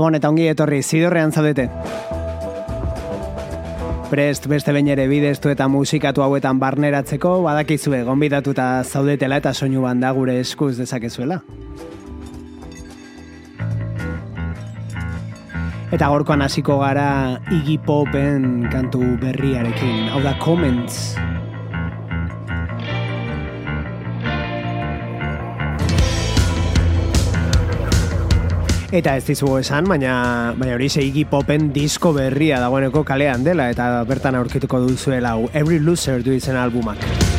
Gabon eta ongi etorri, zidorrean zaudete. Prest beste bain ere bideztu eta musikatu hauetan barneratzeko, badakizue, gonbidatuta zaudetela eta soinu banda gure eskuz dezakezuela. Eta gorkoan hasiko gara Iggy Popen kantu berriarekin, hau da Comments. Eta ez dizugu esan, baina, baina hori zeigi popen disko berria dagoeneko kalean dela eta bertan aurkituko duzuela hau Every Loser du izen albumak.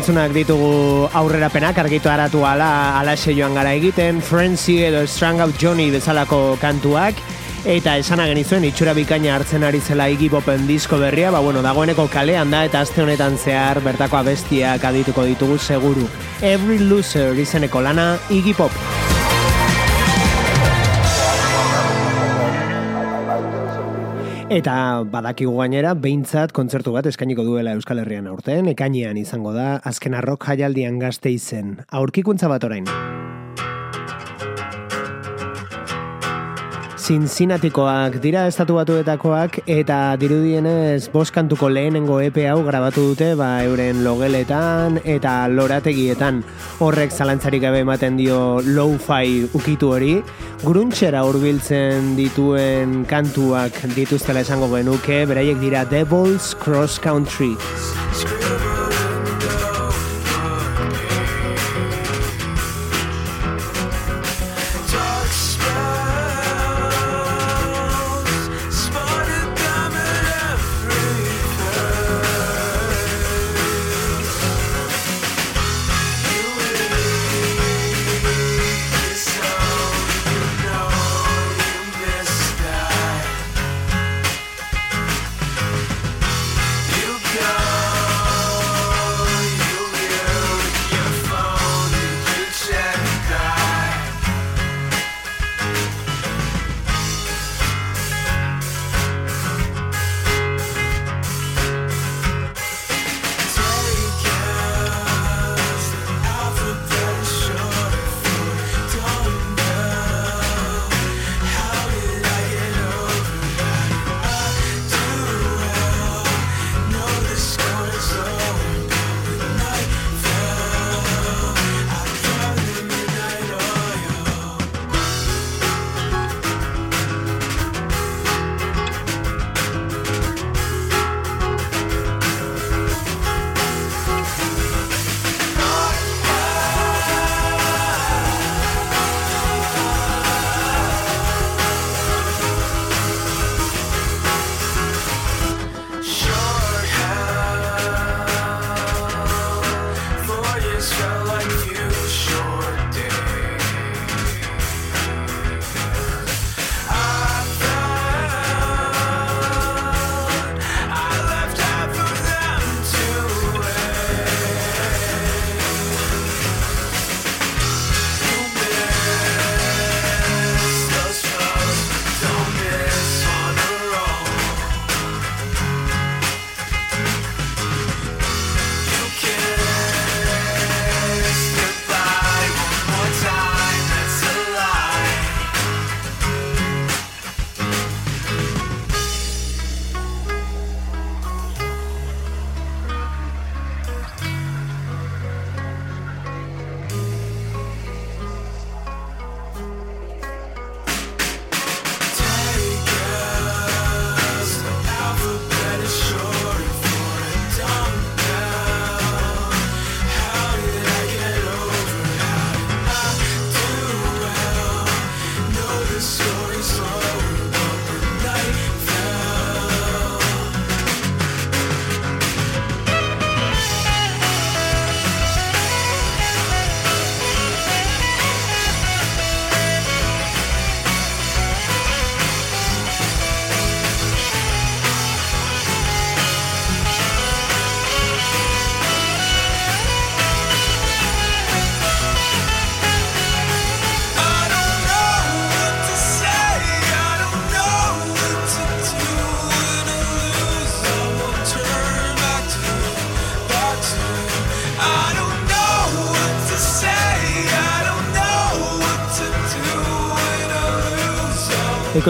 Entzunak ditugu aurrerapenak argitu aratu ala, ala joan gara egiten, Frenzy edo Strang Out Johnny bezalako kantuak, eta esana genizuen itxura bikaina hartzen ari zela igibopen disko berria, ba bueno, dagoeneko kalean da eta azte honetan zehar bertako abestiak adituko ditugu seguru. Every Loser izeneko lana igipop. Eta badakigu gainera, behintzat kontzertu bat eskainiko duela Euskal Herrian aurten, ekainean izango da, azken arrok jaialdian gazte izen. Aurkikuntza bat orain. Cincinnatikoak dira estatu batuetakoak eta dirudienez boskantuko lehenengo EP hau grabatu dute ba euren logeletan eta lorategietan. Horrek zalantzarik gabe ematen dio low-fi ukitu hori. Gruntxera hurbiltzen dituen kantuak dituztela esango genuke beraiek dira Devil's Cross Country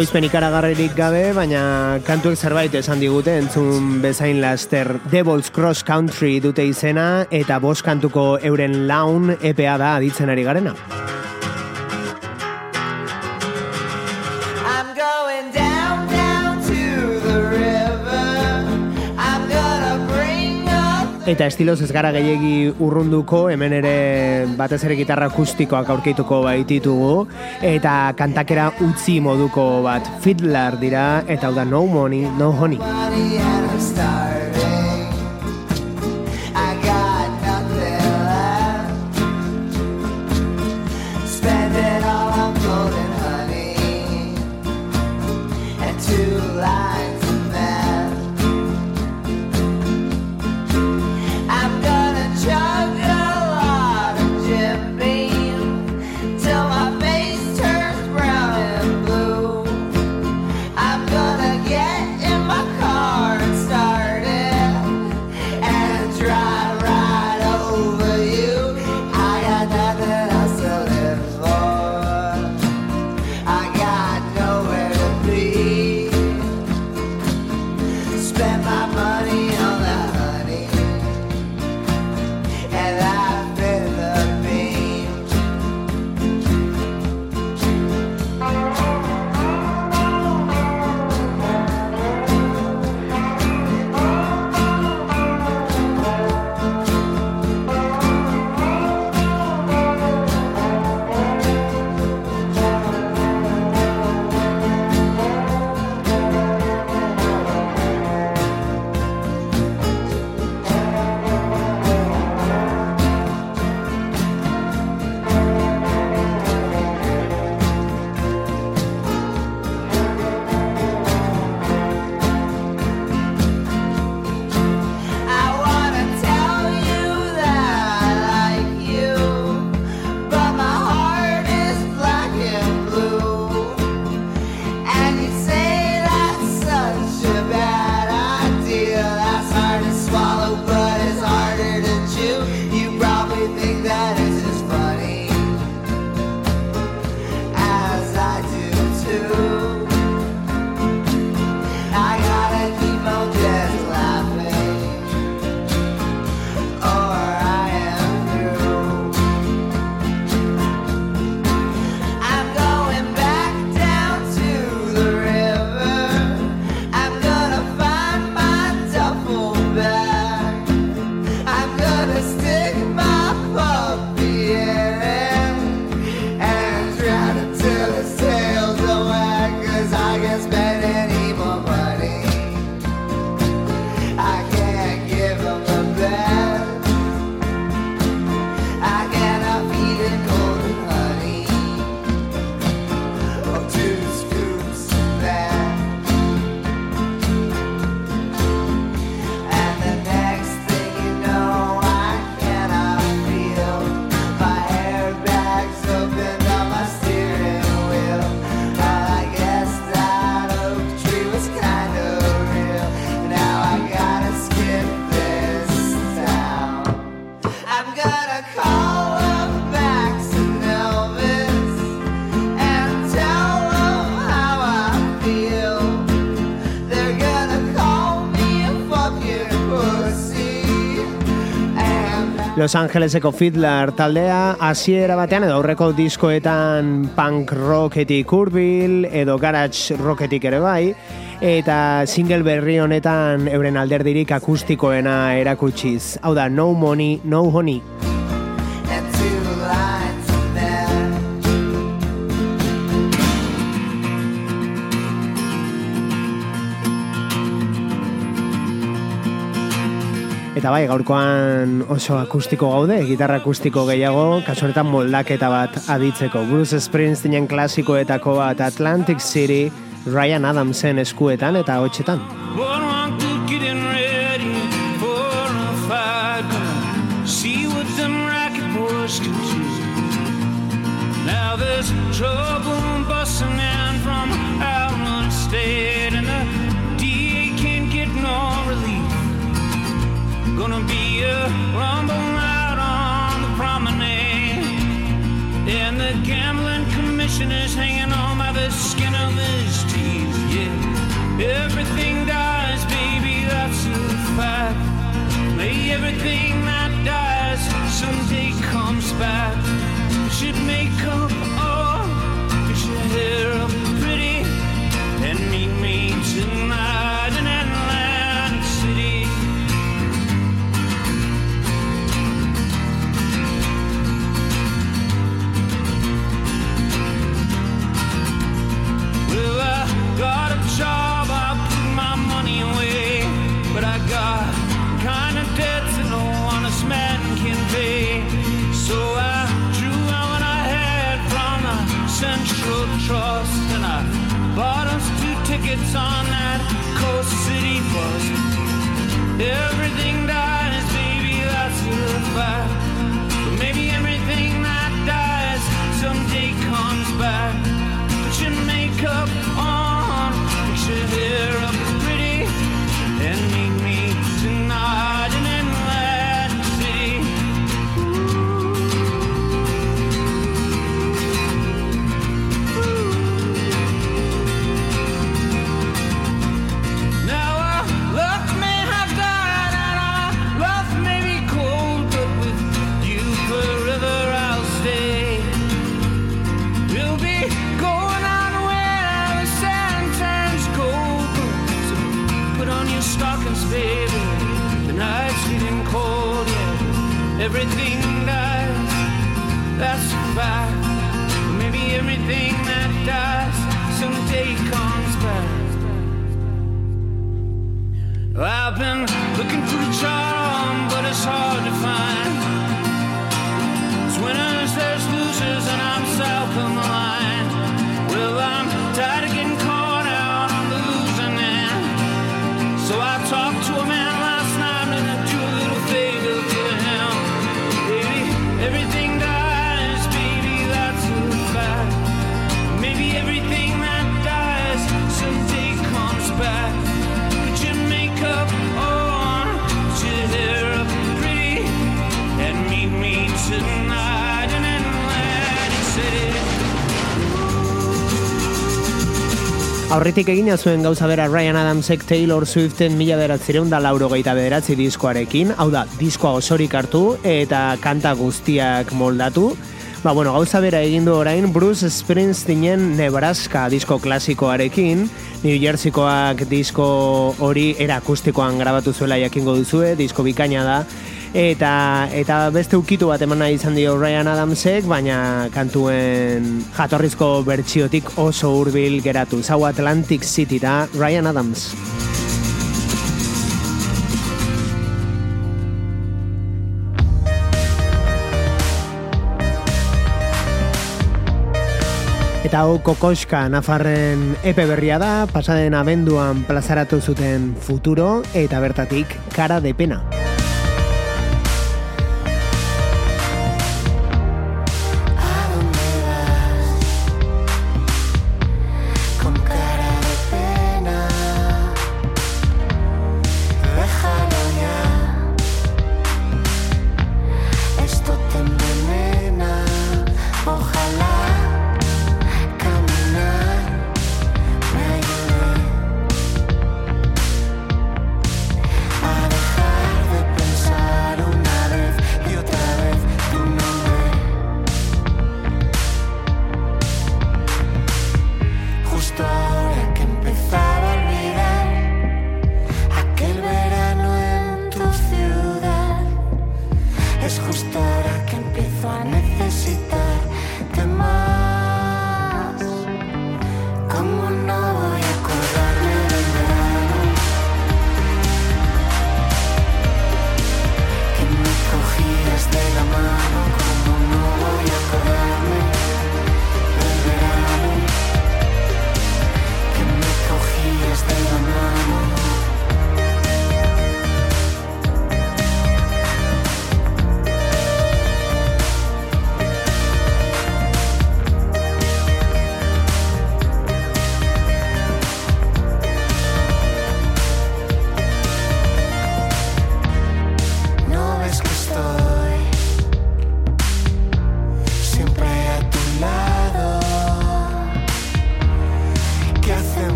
Ekoizpen ikaragarririk gabe, baina kantuek zerbait esan digute entzun bezain laster Devil's Cross Country dute izena eta bost kantuko euren laun EPA da aditzen ari garena. Eta estiloz ez gara gehiegi urrunduko, hemen ere batez ere gitarra akustikoak aurkituko baititugu, eta kantakera utzi moduko bat fiddler dira, eta hau da no money, no honey. Los Angeleseko Fiddler taldea hasiera batean edo aurreko diskoetan punk rocketik urbil edo garage rocketik ere bai eta single berri honetan euren alderdirik akustikoena erakutsiz. Hau da, no money, no honey. Eta bai, gaurkoan oso akustiko gaude, gitarra akustiko gehiago, kasuanetan moldaketa bat aditzeko. Bruce Springsteenen klasikoetako bat Atlantic City, Ryan Adamsen eskuetan eta hotxetan. Now there's trouble commissioner's hanging on by the skin of his teeth. Yeah, everything Aurritik egina zuen gauza bera Ryan Adamsek Taylor Swiften mila beratzireun da lauro geita bederatzi diskoarekin, hau da, diskoa osorik hartu eta kanta guztiak moldatu. Ba, bueno, gauza bera egin du orain Bruce Springsteenen Nebraska disko klasikoarekin, New Jerseykoak disko hori era akustikoan grabatu zuela jakingo duzue, disko bikaina da, eta eta beste ukitu bat eman nahi izan dio Ryan Adamsek, baina kantuen jatorrizko bertsiotik oso hurbil geratu. Zau Atlantic City da Ryan Adams. Eta hau kokoska Nafarren epe berria da, pasaden abenduan plazaratu zuten futuro eta bertatik kara de pena.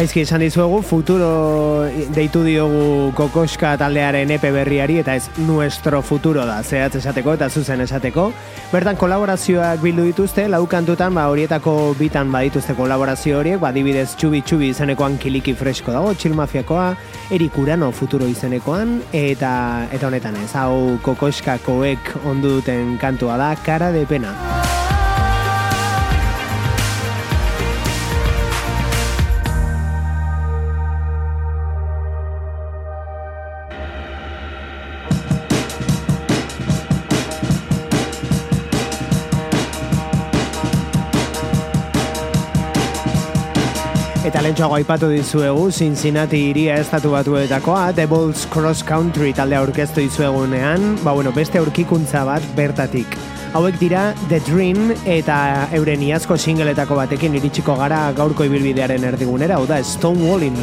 Gaizki esan dizuegu, futuro deitu diogu kokoska taldearen epe berriari eta ez nuestro futuro da, zehatz esateko eta zuzen esateko. Bertan kolaborazioak bildu dituzte, laukantutan ba, horietako bitan badituzte kolaborazio horiek, ba, dibidez txubi txubi izenekoan kiliki fresko dago, txil mafiakoa, Erik Urano futuro izenekoan, eta eta honetan ez, hau kokoskakoek ondu duten kantua da, kara de pena. Eta lentsuago aipatu dizuegu Cincinnati iria estatu batuetakoa Devil's Cross Country talde aurkeztu dizuegunean, ba bueno, beste aurkikuntza bat bertatik. Hauek dira The Dream eta euren iazko singeletako batekin iritsiko gara gaurko ibilbidearen erdigunera, hau da Stonewalling.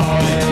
boy.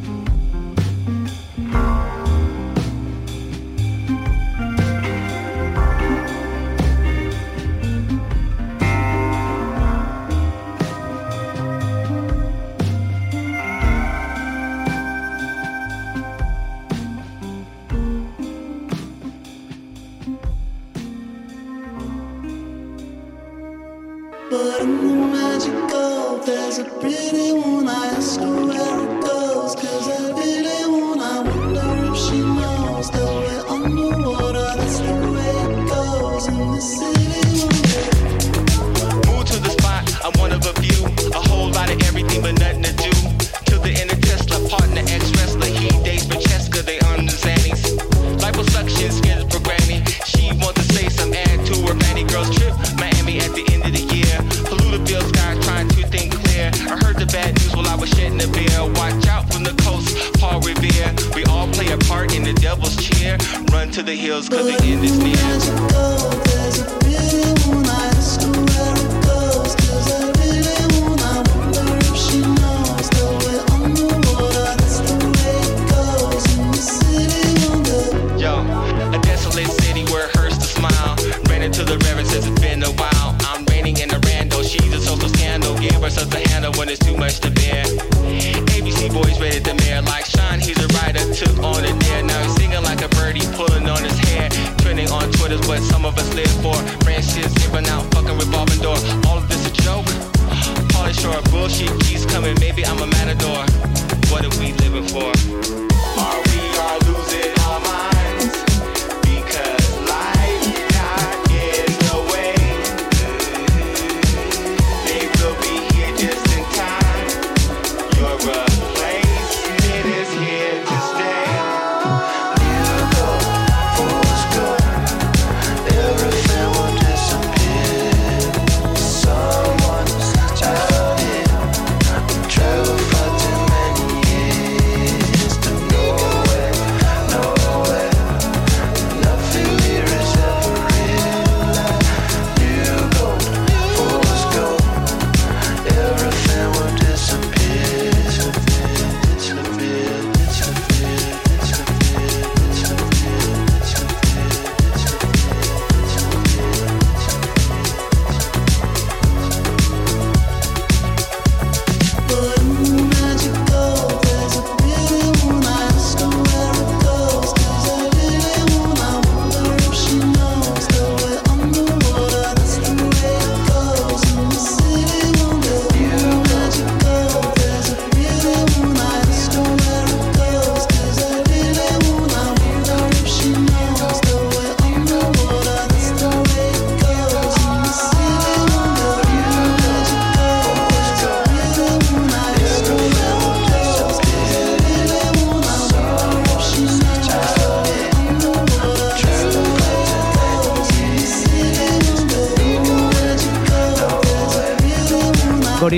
to the hills, cause the end is near.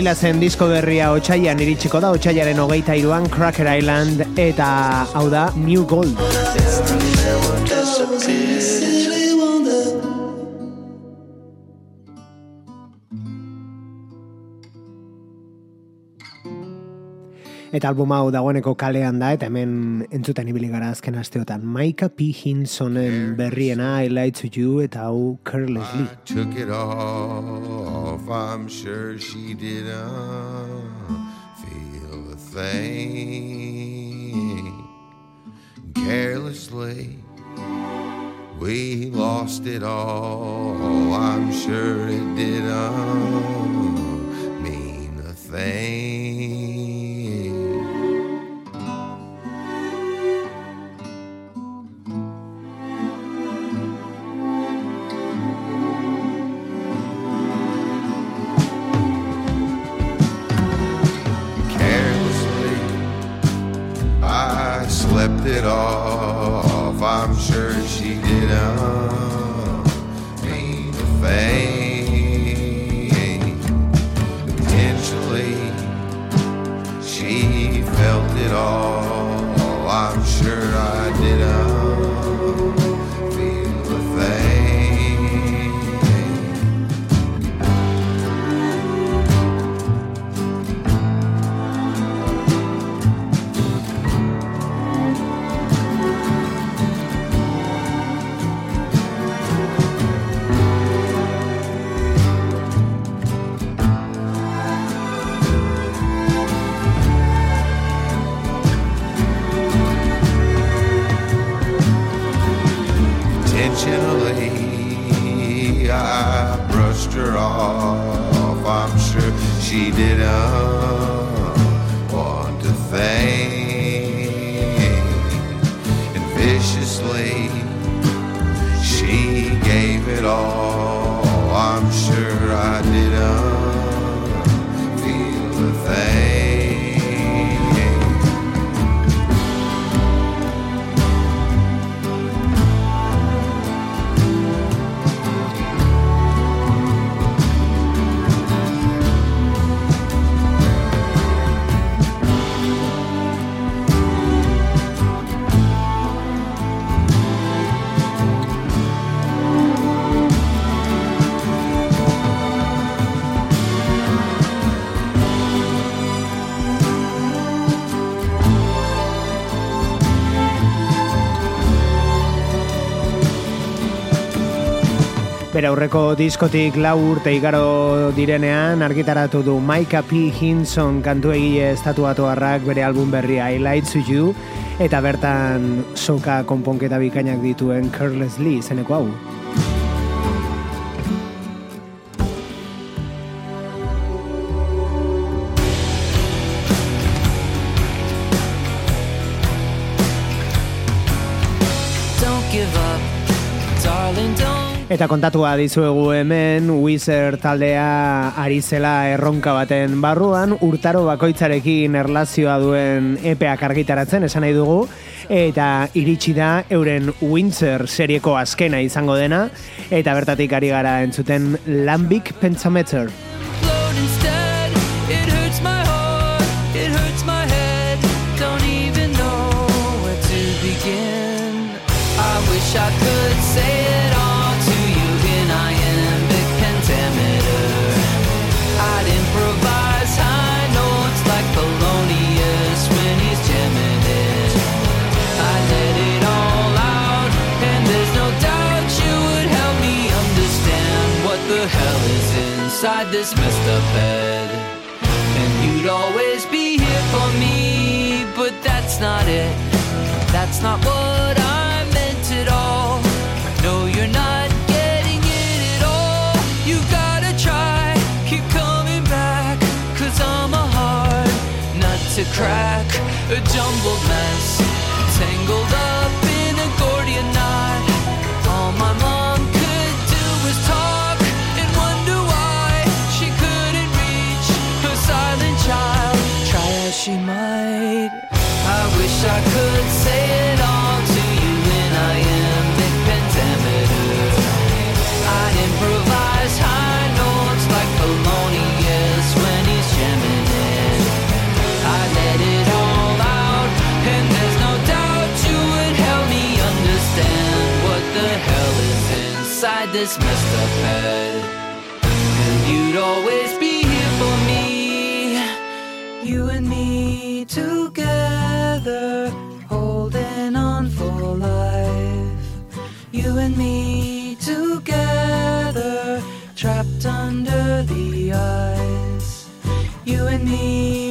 Gorillazzen disko berria otsaian iritsiko da, otsaiaren hogeita iruan Cracker Island eta hau da New Gold. eta albuma hau dagoeneko kalean da eta hemen entzuten ibili gara azken asteotan. Maika P. Hinsonen berriena I Lied to You eta hau Carelessly I took it off. I'm sure she did uh, feel a thing. Carelessly We lost it all. I'm sure it did uh, mean a thing. Bere aurreko diskotik lau urte igaro direnean argitaratu du Micah P. Hinson kantu egile estatuatuarrak bere album berria I Light to You eta bertan soka konponketa bikainak dituen Carelessly izeneko hau. Eta kontatua dizuegu hemen Wizard taldea ari zela erronka baten barruan urtaro bakoitzarekin erlazioa duen epeak argitaratzen esan nahi dugu. Eta iritsi da euren Windsor serieko azkena izango dena. Eta bertatik ari gara entzuten Lambic Pentameter. It hurts inside this messed up head. And you'd always be here for me, but that's not it. That's not what I meant at all. No, you're not getting it at all. You gotta try, keep coming back, cause I'm a hard nut to crack. A jumbled mess, tangled up this messed up head. And I am in Pentameter. I improvise high notes like polling, when he's gemin' I let it all out, and there's no doubt you would help me understand what the hell is inside this messed up head. And you'd always You and me together, trapped under the ice. You and me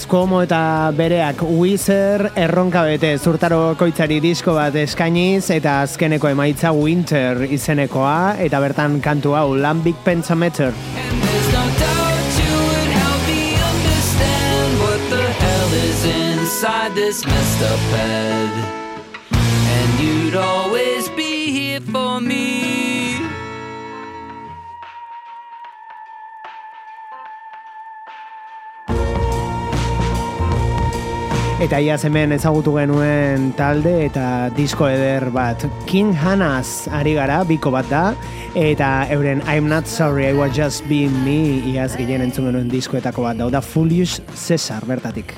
Rivers Cuomo eta bereak Wizard erronka bete zurtaro koitzari disko bat eskainiz eta azkeneko emaitza Winter izenekoa eta bertan kantu hau Lambic Pentameter. Inside this messed up head. And you'd always be here for me. Eta iaz hemen ezagutu genuen talde eta disko eder bat. King Hanas ari gara, biko bat da, eta euren I'm not sorry, I was just being me, iaz ginen entzun genuen diskoetako bat da. Oda Fullius Cesar bertatik.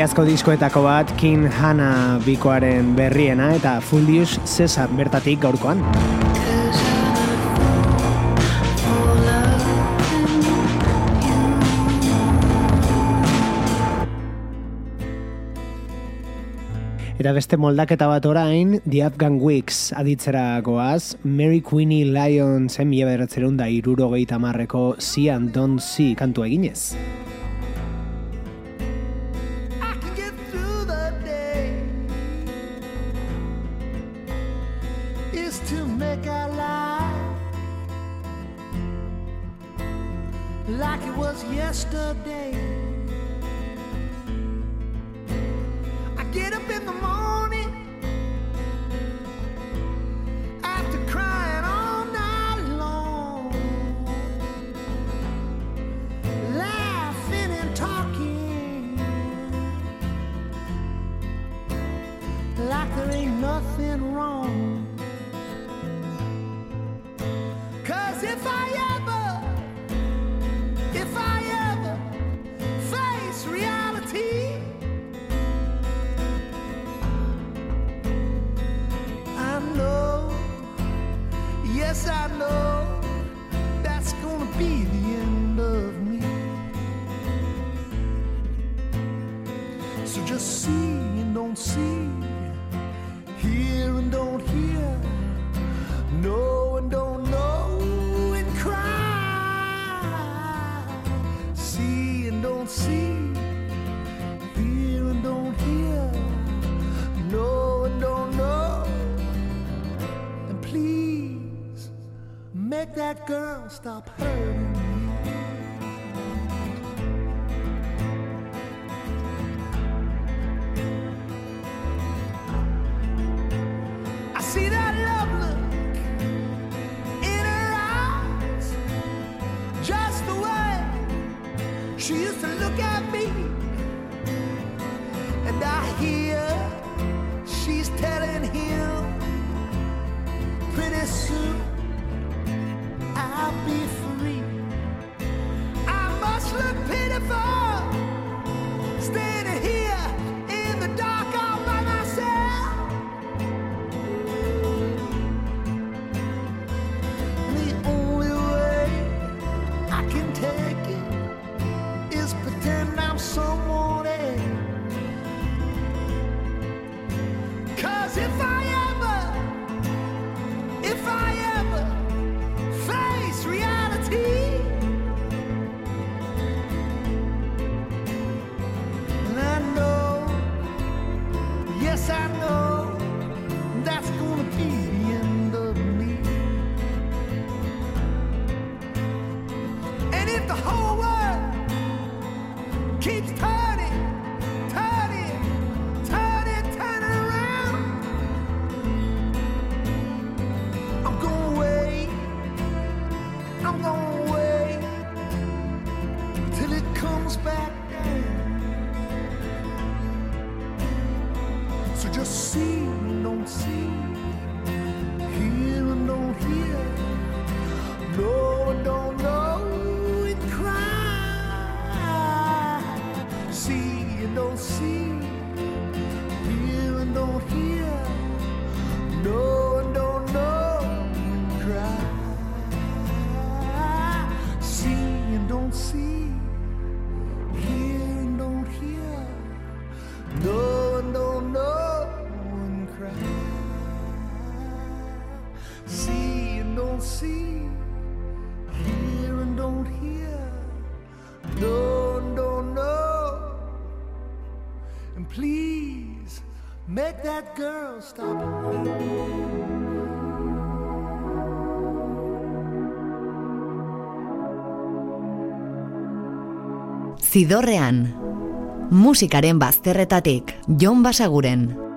Iazko diskoetako bat King Hana bikoaren berriena eta Fullius Cesar bertatik gaurkoan. Eta beste moldaketa bat orain, The Afghan Wigs aditzera goaz, Mary Queenie Lion zen mila beratzerun da irurogeita marreko See and Don't See kantu eginez. Like it was yesterday. stop. see and don't see, hear and don't hear, know and don't know. And please make that girl stop. Zidorrean, musikaren bazterretatik, Jon Basaguren.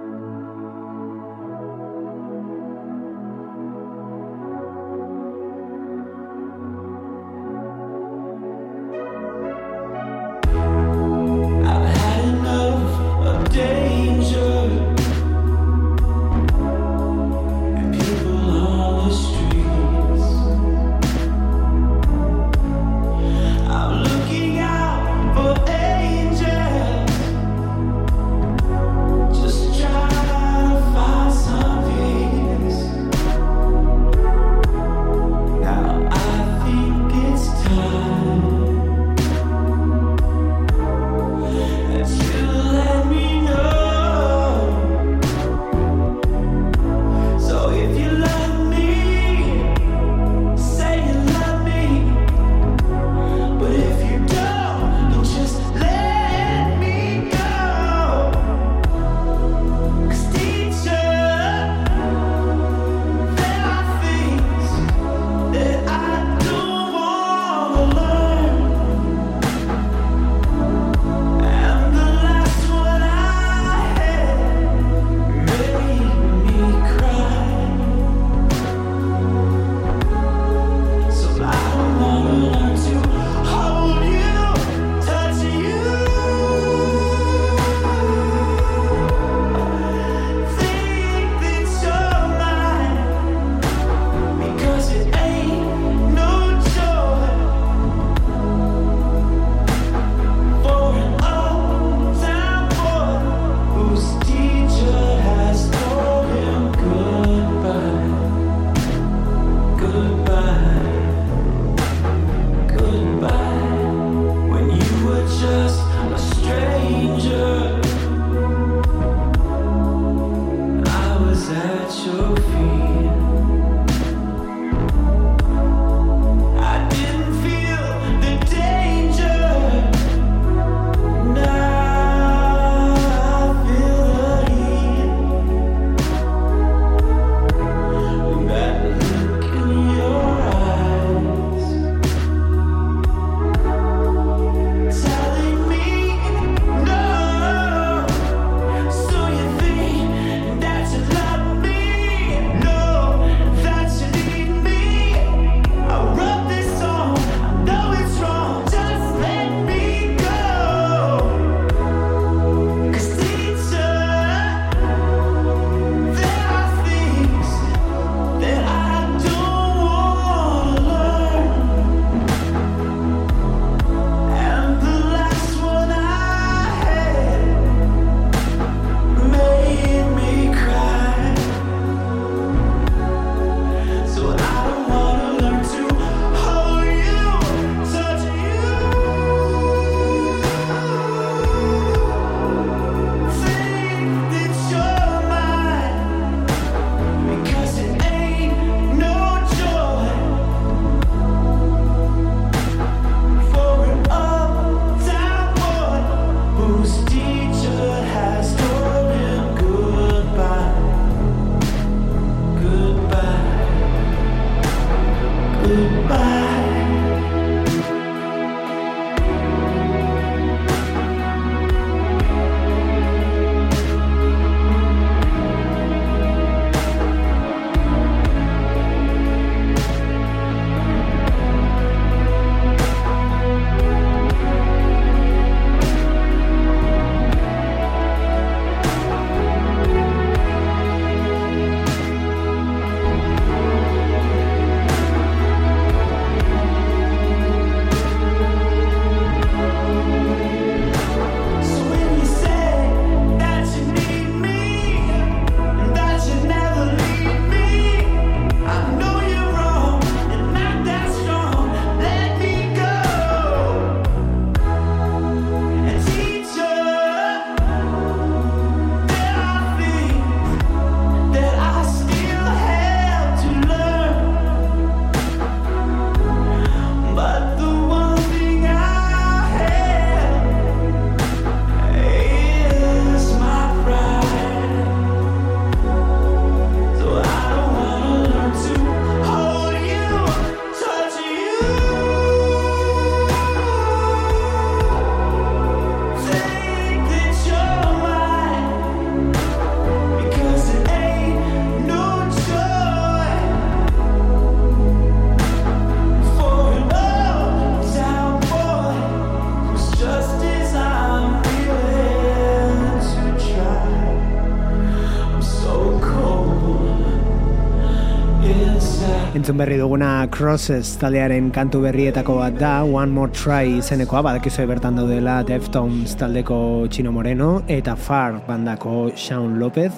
Duguna Crosses taldearen kantu berrietako bat da, One More Try izenekoa, badakizue bertan daudela Deftones taldeko Chino Moreno eta Far bandako Shaun Lopez,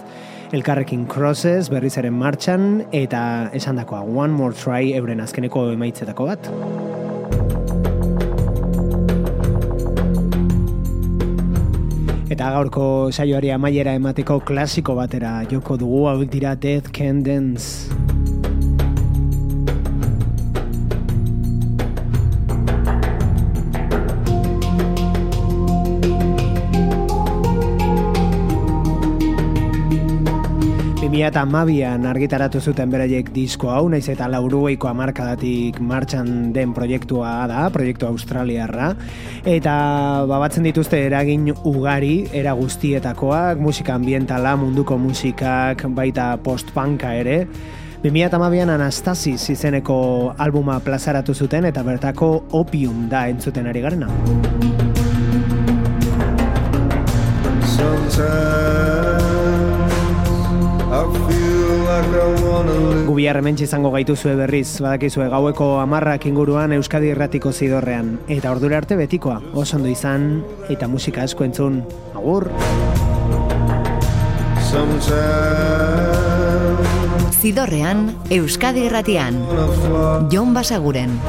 elkarrekin Crosses berriz ere martxan eta esandakoa One More Try euren azkeneko emaitzetako bat. Eta gaurko saioari amaiera emateko klasiko batera joko dugu hauek dira Death Can Dance. Bimila eta amabian argitaratu zuten beraiek disko hau, naiz eta laurueiko amarkadatik martxan den proiektua da, proiektu australiarra, eta babatzen dituzte eragin ugari, era guztietakoak, musika ambientala, munduko musikak, baita post-punka ere, 2008an Anastasis izeneko albuma plazaratu zuten eta bertako Opium da entzuten ari garena. Sometimes Gubiar hementsi izango gaituzue berriz, badakizue gaueko amarrak inguruan Euskadi Erratiko zidorrean. Eta ordura arte betikoa, oso ondo izan, eta musika asko entzun. Agur! Sometimes Zidorrean, Euskadi Irratian, I fly, Jon Basaguren.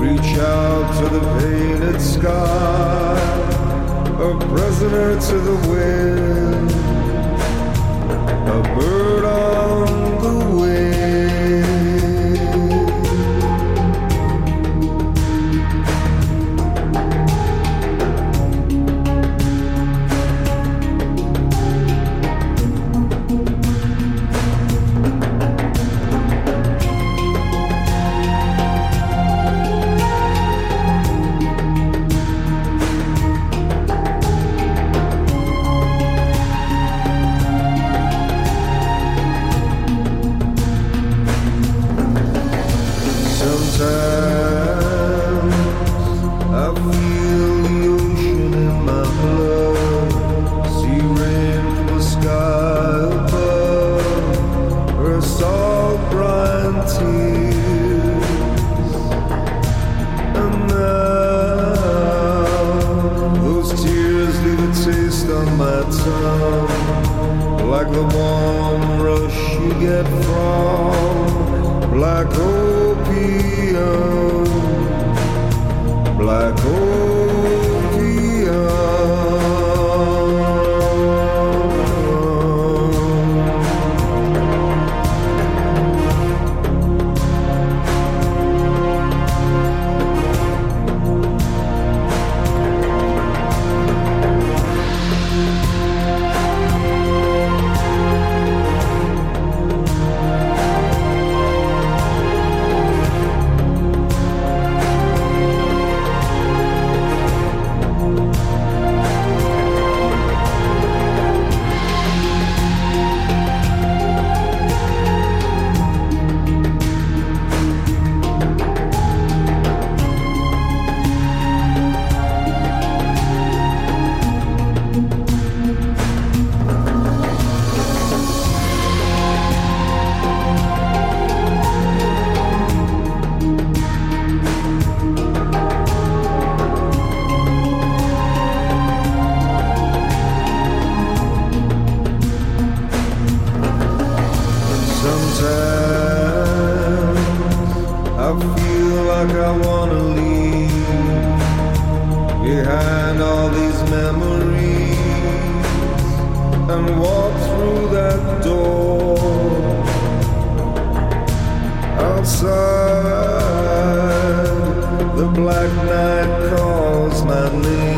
reach out to the painted sky, a prisoner to the wind, a bird on my like the warm rush you get from black opium, black opium. suddenly